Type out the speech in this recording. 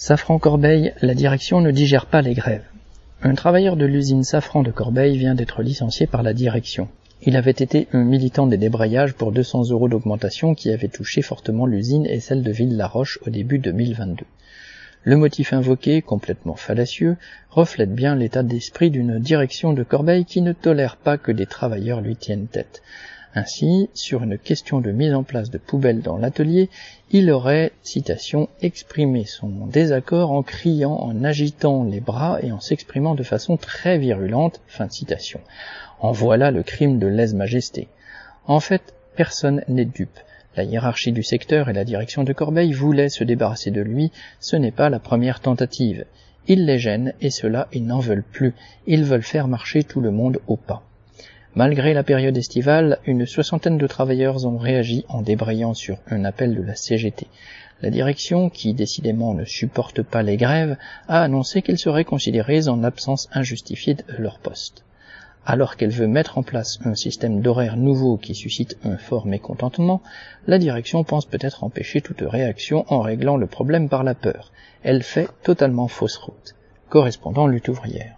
Safran Corbeil, la direction ne digère pas les grèves. Un travailleur de l'usine Safran de Corbeil vient d'être licencié par la direction. Il avait été un militant des débrayages pour 200 euros d'augmentation qui avait touché fortement l'usine et celle de Ville-la-Roche au début 2022. Le motif invoqué, complètement fallacieux, reflète bien l'état d'esprit d'une direction de Corbeil qui ne tolère pas que des travailleurs lui tiennent tête. Ainsi, sur une question de mise en place de poubelles dans l'atelier, il aurait, citation, exprimé son désaccord en criant, en agitant les bras et en s'exprimant de façon très virulente, fin de citation. En voilà le crime de lèse-majesté. En fait, personne n'est dupe. La hiérarchie du secteur et la direction de Corbeil voulaient se débarrasser de lui, ce n'est pas la première tentative. Ils les gênent et cela ils n'en veulent plus, ils veulent faire marcher tout le monde au pas. Malgré la période estivale, une soixantaine de travailleurs ont réagi en débrayant sur un appel de la CGT. La direction, qui décidément ne supporte pas les grèves, a annoncé qu'ils seraient considérés en absence injustifiée de leur poste. Alors qu'elle veut mettre en place un système d'horaire nouveau qui suscite un fort mécontentement, la direction pense peut-être empêcher toute réaction en réglant le problème par la peur. Elle fait totalement fausse route. Correspondant lutte ouvrière.